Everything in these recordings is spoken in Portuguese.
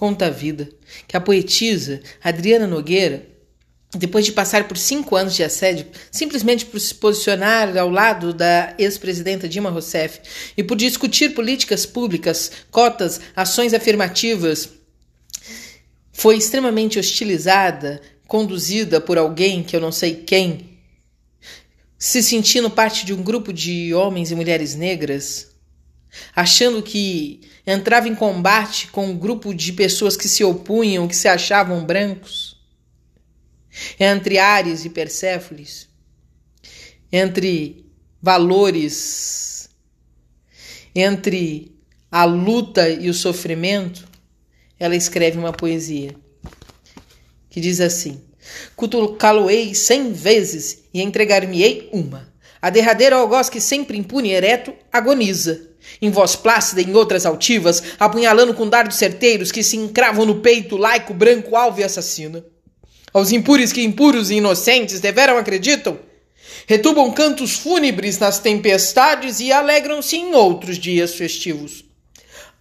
conta a vida que a poetisa Adriana Nogueira, depois de passar por cinco anos de assédio, simplesmente por se posicionar ao lado da ex-presidenta Dilma Rousseff e por discutir políticas públicas, cotas, ações afirmativas, foi extremamente hostilizada, conduzida por alguém que eu não sei quem, se sentindo parte de um grupo de homens e mulheres negras, achando que entrava em combate com um grupo de pessoas que se opunham, que se achavam brancos, entre Ares e Perséfolis, entre valores, entre a luta e o sofrimento, ela escreve uma poesia que diz assim: Cutucá-lo-ei cem vezes e entregar-me-ei uma. A derradeira algoz que sempre impune ereto agoniza em voz plácida em outras altivas, apunhalando com dardos certeiros que se encravam no peito laico, branco, alvo e assassino. Aos impuros que impuros e inocentes deveram acreditam, retubam cantos fúnebres nas tempestades e alegram-se em outros dias festivos.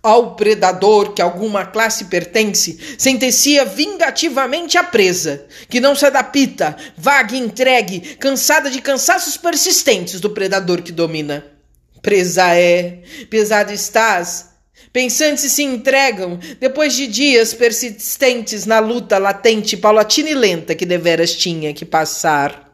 Ao predador que alguma classe pertence, sentencia vingativamente a presa, que não se adapta, vaga e entregue, cansada de cansaços persistentes do predador que domina. Presa é, pesado estás. Pensantes se entregam depois de dias persistentes na luta latente, paulatina e lenta que deveras tinha que passar.